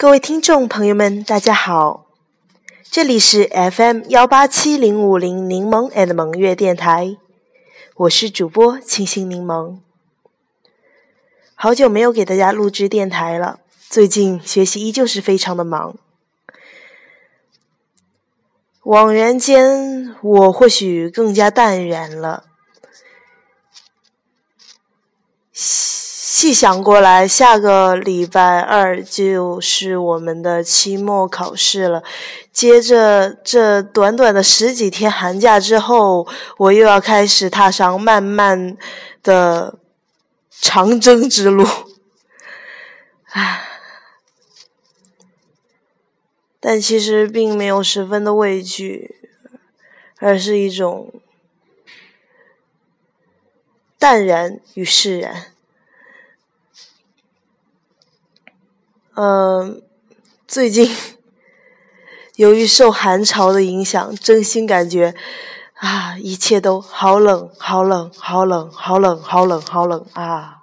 各位听众朋友们，大家好，这里是 FM 幺八七零五零柠檬 and 萌月电台，我是主播清新柠檬。好久没有给大家录制电台了，最近学习依旧是非常的忙。往然间，我或许更加淡然了。细想过来，下个礼拜二就是我们的期末考试了。接着这短短的十几天寒假之后，我又要开始踏上漫漫的长征之路。唉，但其实并没有十分的畏惧，而是一种淡然与释然。嗯，最近由于受寒潮的影响，真心感觉啊，一切都好冷，好冷，好冷，好冷，好冷，好冷啊！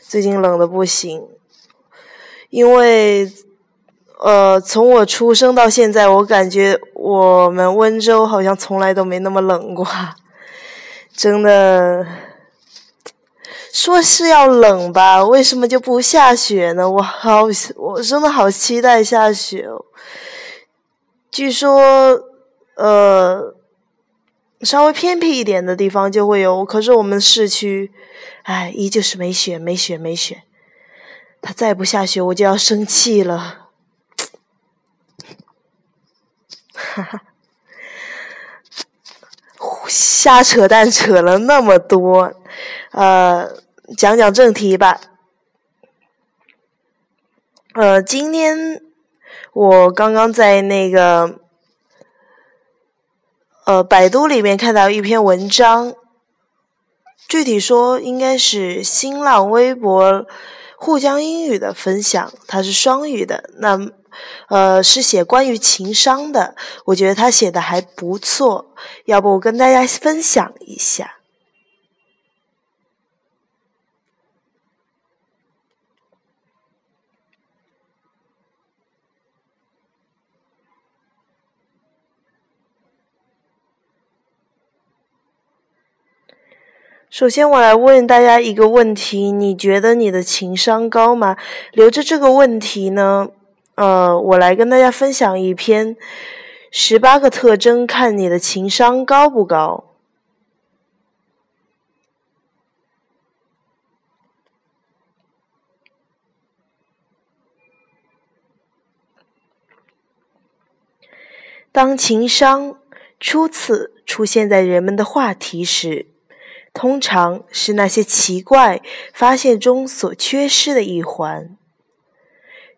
最近冷的不行，因为呃，从我出生到现在，我感觉我们温州好像从来都没那么冷过，真的。说是要冷吧，为什么就不下雪呢？我好，我真的好期待下雪哦。据说，呃，稍微偏僻一点的地方就会有，可是我们市区，哎，依旧是没雪，没雪，没雪。它再不下雪，我就要生气了。哈哈，瞎扯淡扯了那么多，呃。讲讲正题吧。呃，今天我刚刚在那个呃百度里面看到一篇文章，具体说应该是新浪微博沪江英语的分享，它是双语的，那呃是写关于情商的，我觉得他写的还不错，要不我跟大家分享一下。首先，我来问大家一个问题：你觉得你的情商高吗？留着这个问题呢，呃，我来跟大家分享一篇十八个特征，看你的情商高不高。当情商初次出现在人们的话题时，通常是那些奇怪发现中所缺失的一环。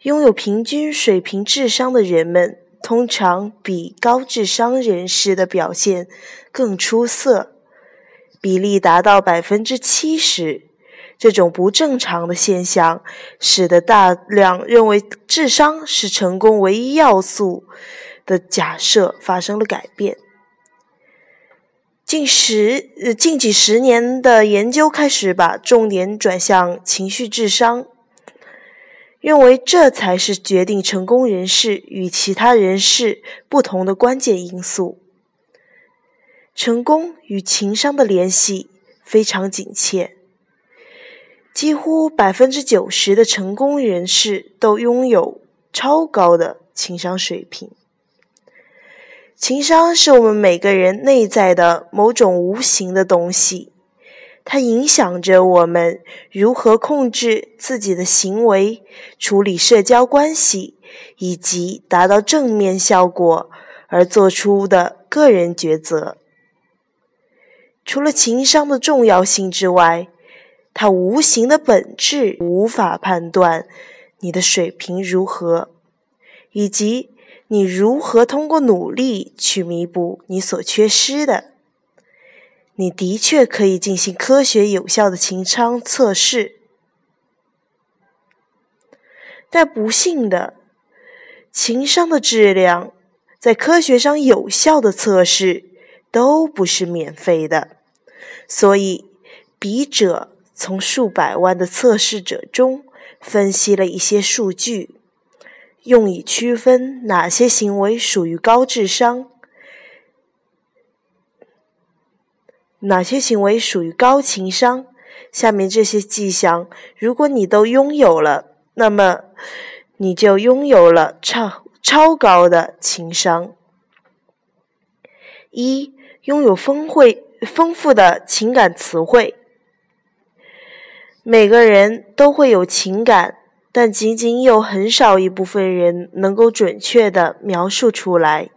拥有平均水平智商的人们，通常比高智商人士的表现更出色，比例达到百分之七十。这种不正常的现象，使得大量认为智商是成功唯一要素的假设发生了改变。近十呃近几十年的研究开始把重点转向情绪智商，认为这才是决定成功人士与其他人士不同的关键因素。成功与情商的联系非常紧切，几乎百分之九十的成功人士都拥有超高的情商水平。情商是我们每个人内在的某种无形的东西，它影响着我们如何控制自己的行为、处理社交关系以及达到正面效果而做出的个人抉择。除了情商的重要性之外，它无形的本质无法判断你的水平如何，以及。你如何通过努力去弥补你所缺失的？你的确可以进行科学有效的情商测试，但不幸的，情商的质量在科学上有效的测试都不是免费的。所以，笔者从数百万的测试者中分析了一些数据。用以区分哪些行为属于高智商，哪些行为属于高情商。下面这些迹象，如果你都拥有了，那么你就拥有了超超高的情商。一、拥有丰会丰富的情感词汇。每个人都会有情感，但仅仅有很少一部分人能够准确地描述出来。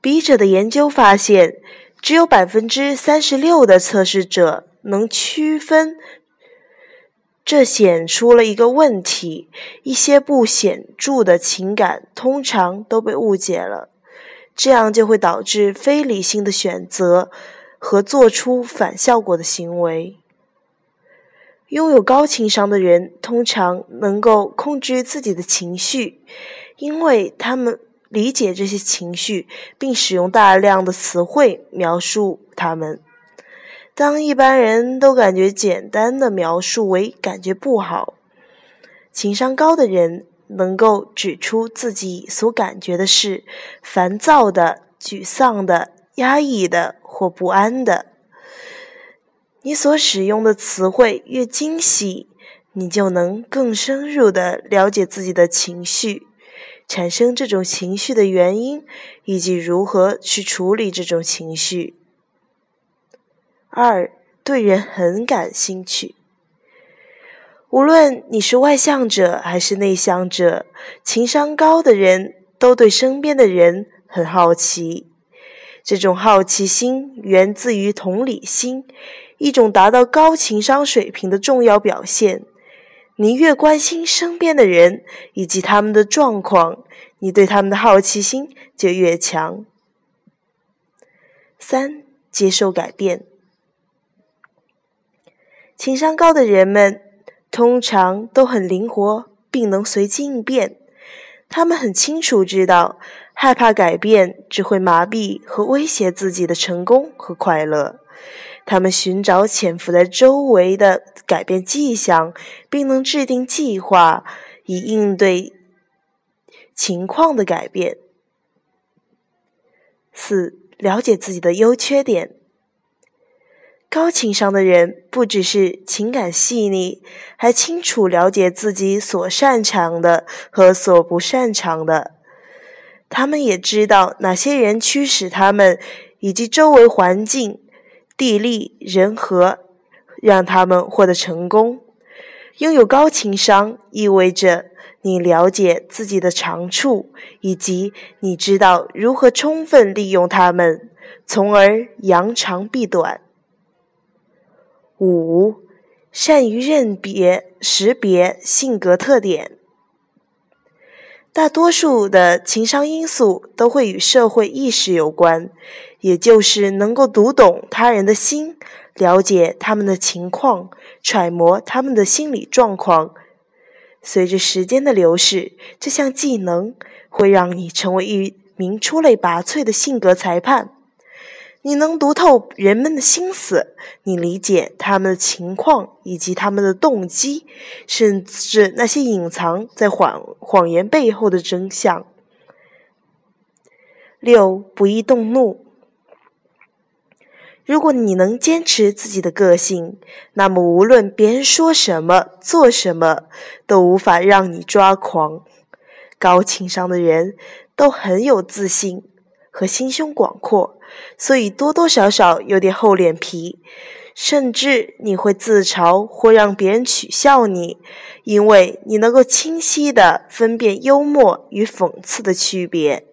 笔者的研究发现，只有百分之三十六的测试者能区分。这显出了一个问题：一些不显著的情感通常都被误解了，这样就会导致非理性的选择和做出反效果的行为。拥有高情商的人通常能够控制自己的情绪，因为他们理解这些情绪，并使用大量的词汇描述它们。当一般人都感觉简单的描述为感觉不好，情商高的人能够指出自己所感觉的是烦躁的、沮丧的、压抑的或不安的。你所使用的词汇越精细，你就能更深入的了解自己的情绪，产生这种情绪的原因，以及如何去处理这种情绪。二，对人很感兴趣。无论你是外向者还是内向者，情商高的人都对身边的人很好奇。这种好奇心源自于同理心。一种达到高情商水平的重要表现。你越关心身边的人以及他们的状况，你对他们的好奇心就越强。三、接受改变。情商高的人们通常都很灵活，并能随机应变。他们很清楚知道，害怕改变只会麻痹和威胁自己的成功和快乐。他们寻找潜伏在周围的改变迹象，并能制定计划以应对情况的改变。四、了解自己的优缺点。高情商的人不只是情感细腻，还清楚了解自己所擅长的和所不擅长的。他们也知道哪些人驱使他们，以及周围环境。地利人和，让他们获得成功。拥有高情商意味着你了解自己的长处，以及你知道如何充分利用它们，从而扬长避短。五，善于认别识别性格特点。大多数的情商因素都会与社会意识有关。也就是能够读懂他人的心，了解他们的情况，揣摩他们的心理状况。随着时间的流逝，这项技能会让你成为一名出类拔萃的性格裁判。你能读透人们的心思，你理解他们的情况以及他们的动机，甚至那些隐藏在谎谎言背后的真相。六，不易动怒。如果你能坚持自己的个性，那么无论别人说什么、做什么，都无法让你抓狂。高情商的人都很有自信和心胸广阔，所以多多少少有点厚脸皮，甚至你会自嘲或让别人取笑你，因为你能够清晰的分辨幽默与讽刺的区别。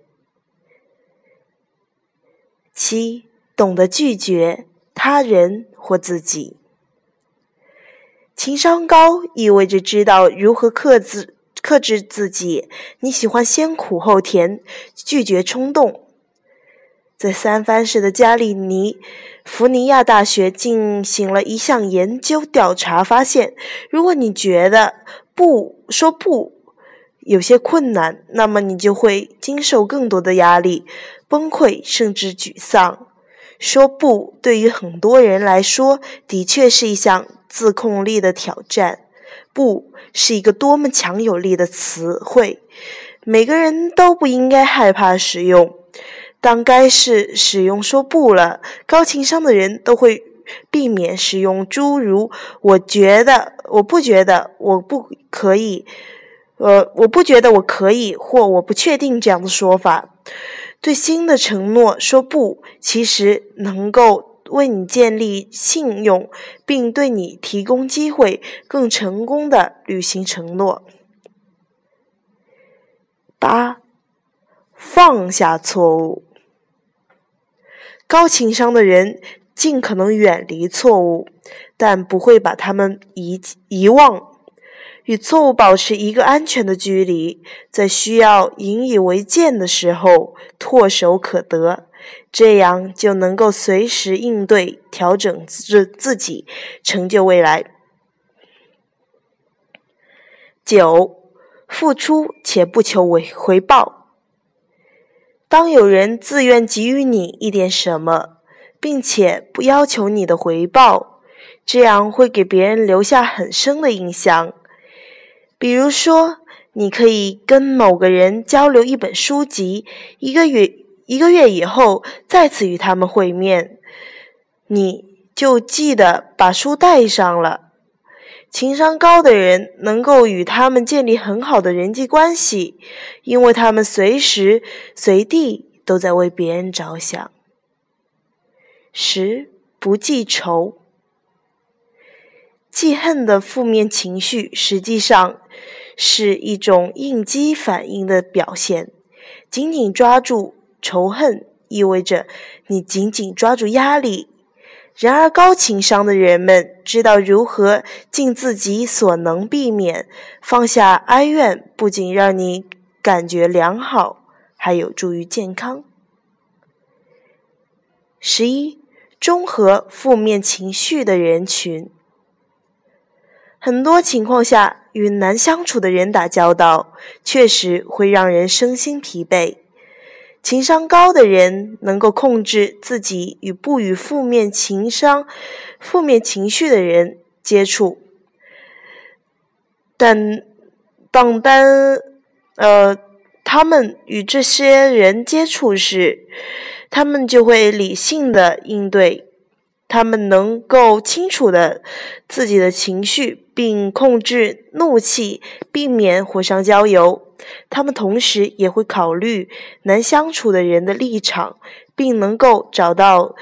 七。懂得拒绝他人或自己，情商高意味着知道如何克制克制自己。你喜欢先苦后甜，拒绝冲动。在三藩市的加利尼福尼亚大学进行了一项研究调查，发现，如果你觉得不说不有些困难，那么你就会经受更多的压力、崩溃，甚至沮丧。说不，对于很多人来说，的确是一项自控力的挑战。不是一个多么强有力的词汇，每个人都不应该害怕使用。当该是使用说不了，高情商的人都会避免使用诸如“我觉得”“我不觉得”“我不可以”“呃，我不觉得我可以”或“我不确定”这样的说法。对新的承诺说不，其实能够为你建立信用，并对你提供机会，更成功的履行承诺。八，放下错误。高情商的人尽可能远离错误，但不会把他们遗遗忘。与错误保持一个安全的距离，在需要引以为戒的时候唾手可得，这样就能够随时应对、调整自自己，成就未来。九，付出且不求回回报。当有人自愿给予你一点什么，并且不要求你的回报，这样会给别人留下很深的印象。比如说，你可以跟某个人交流一本书籍，一个月一个月以后再次与他们会面，你就记得把书带上了。情商高的人能够与他们建立很好的人际关系，因为他们随时随地都在为别人着想。十不记仇，记恨的负面情绪实际上是一种应激反应的表现。紧紧抓住仇恨，意味着你紧紧抓住压力。然而，高情商的人们知道如何尽自己所能避免放下哀怨，不仅让你感觉良好，还有助于健康。十一，中和负面情绪的人群，很多情况下，与难相处的人打交道，确实会让人身心疲惫。情商高的人能够控制自己与不与负面情商、负面情绪的人接触，但当单呃，他们与这些人接触时，他们就会理性的应对。他们能够清楚的自己的情绪，并控制怒气，避免火上浇油。他们同时也会考虑难相处的人的立场，并能够找到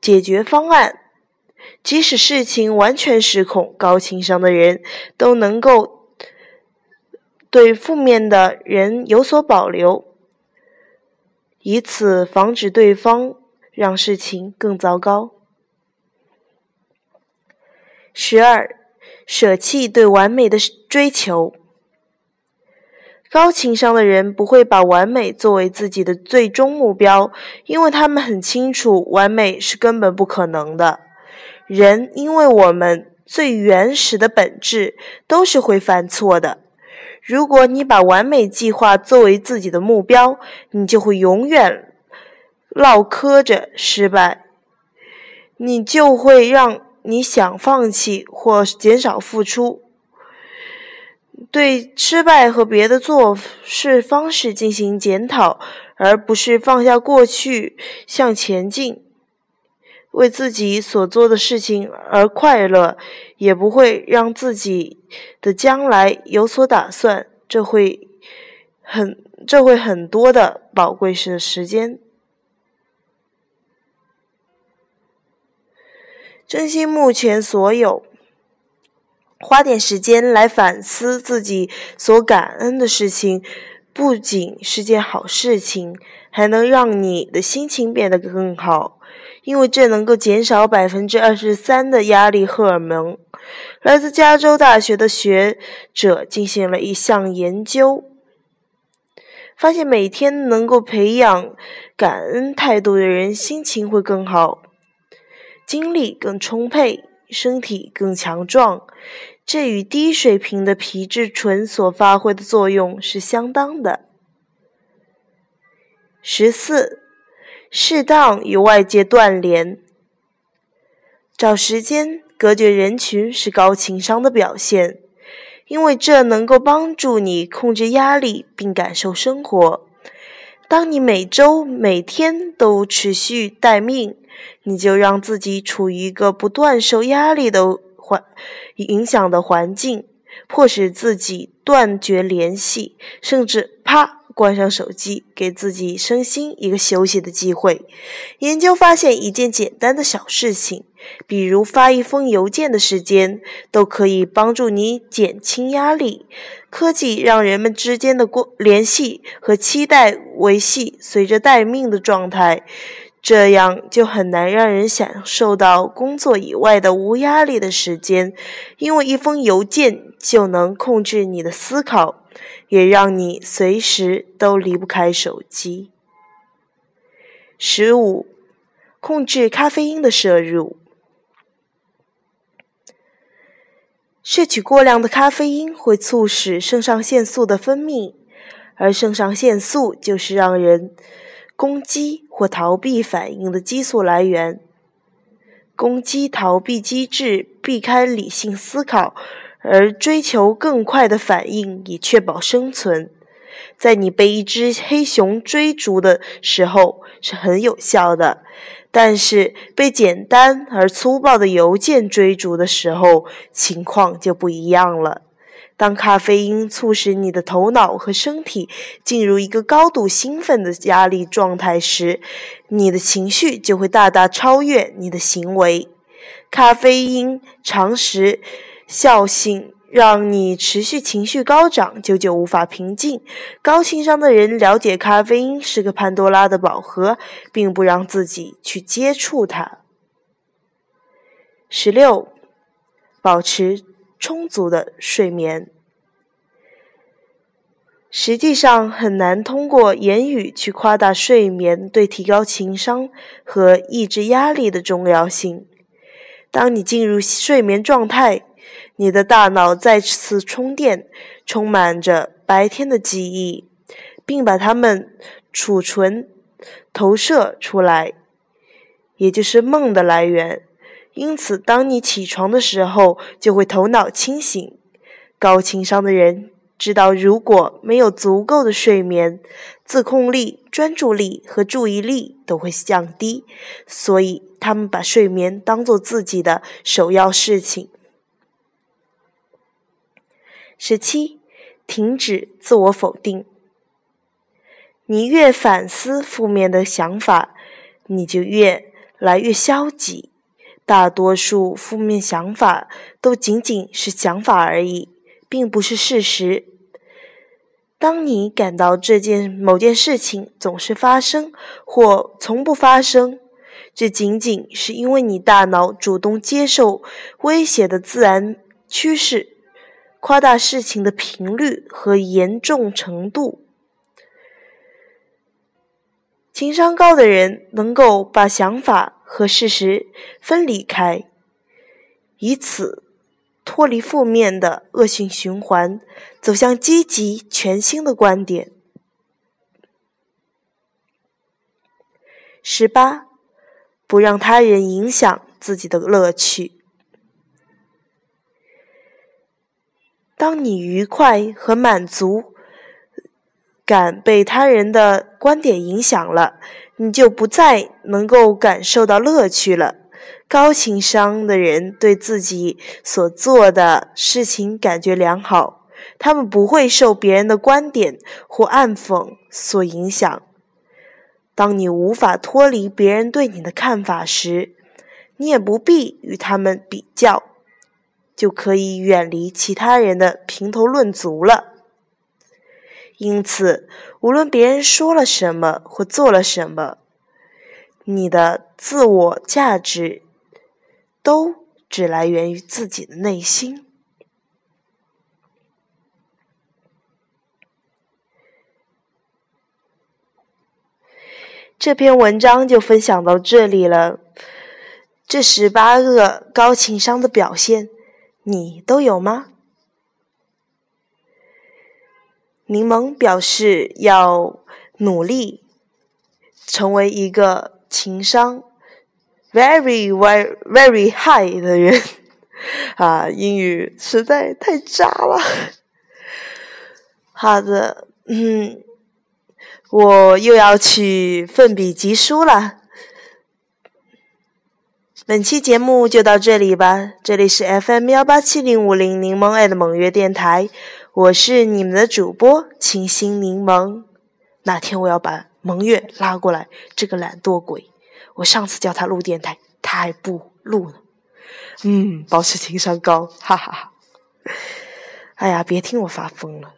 解决方案。即使事情完全失控，高情商的人都能够对负面的人有所保留，以此防止对方。让事情更糟糕。十二，舍弃对完美的追求。高情商的人不会把完美作为自己的最终目标，因为他们很清楚完美是根本不可能的。人因为我们最原始的本质都是会犯错的。如果你把完美计划作为自己的目标，你就会永远。唠嗑着失败，你就会让你想放弃或减少付出。对失败和别的做事方式进行检讨，而不是放下过去向前进。为自己所做的事情而快乐，也不会让自己的将来有所打算。这会很，这会很多的宝贵的时间。珍惜目前所有，花点时间来反思自己所感恩的事情，不仅是件好事情，还能让你的心情变得更好，因为这能够减少百分之二十三的压力荷尔蒙。来自加州大学的学者进行了一项研究，发现每天能够培养感恩态度的人，心情会更好。精力更充沛，身体更强壮，这与低水平的皮质醇所发挥的作用是相当的。十四，适当与外界断联，找时间隔绝人群是高情商的表现。因为这能够帮助你控制压力并感受生活。当你每周每天都持续待命，你就让自己处于一个不断受压力的环影响的环境，迫使自己断绝联系，甚至啪。关上手机，给自己身心一个休息的机会。研究发现，一件简单的小事情，比如发一封邮件的时间，都可以帮助你减轻压力。科技让人们之间的过联系和期待维系随着待命的状态，这样就很难让人享受到工作以外的无压力的时间，因为一封邮件就能控制你的思考。也让你随时都离不开手机。十五，控制咖啡因的摄入。摄取过量的咖啡因会促使肾上腺素的分泌，而肾上腺素就是让人攻击或逃避反应的激素来源。攻击逃避机制避开理性思考。而追求更快的反应以确保生存，在你被一只黑熊追逐的时候是很有效的，但是被简单而粗暴的邮件追逐的时候，情况就不一样了。当咖啡因促使你的头脑和身体进入一个高度兴奋的压力状态时，你的情绪就会大大超越你的行为。咖啡因常识。效性让你持续情绪高涨，久久无法平静。高情商的人了解咖啡因是个潘多拉的宝盒，并不让自己去接触它。十六，保持充足的睡眠。实际上很难通过言语去夸大睡眠对提高情商和抑制压力的重要性。当你进入睡眠状态。你的大脑再次充电，充满着白天的记忆，并把它们储存、投射出来，也就是梦的来源。因此，当你起床的时候，就会头脑清醒。高情商的人知道，如果没有足够的睡眠，自控力、专注力和注意力都会降低，所以他们把睡眠当做自己的首要事情。十七，停止自我否定。你越反思负面的想法，你就越来越消极。大多数负面想法都仅仅是想法而已，并不是事实。当你感到这件某件事情总是发生或从不发生，这仅仅是因为你大脑主动接受威胁的自然趋势。夸大事情的频率和严重程度。情商高的人能够把想法和事实分离开，以此脱离负面的恶性循环，走向积极全新的观点。十八，不让他人影响自己的乐趣。当你愉快和满足感被他人的观点影响了，你就不再能够感受到乐趣了。高情商的人对自己所做的事情感觉良好，他们不会受别人的观点或暗讽所影响。当你无法脱离别人对你的看法时，你也不必与他们比较。就可以远离其他人的评头论足了。因此，无论别人说了什么或做了什么，你的自我价值都只来源于自己的内心。这篇文章就分享到这里了。这十八个高情商的表现。你都有吗？柠檬表示要努力成为一个情商 very very very high 的人。啊，英语实在太渣了。好的，嗯，我又要去奋笔疾书了。本期节目就到这里吧，这里是 FM 幺八七零五零柠檬爱的蒙月电台，我是你们的主播清新柠檬。哪天我要把蒙月拉过来，这个懒惰鬼，我上次叫他录电台，他还不录呢。嗯，保持情商高，哈哈哈。哎呀，别听我发疯了。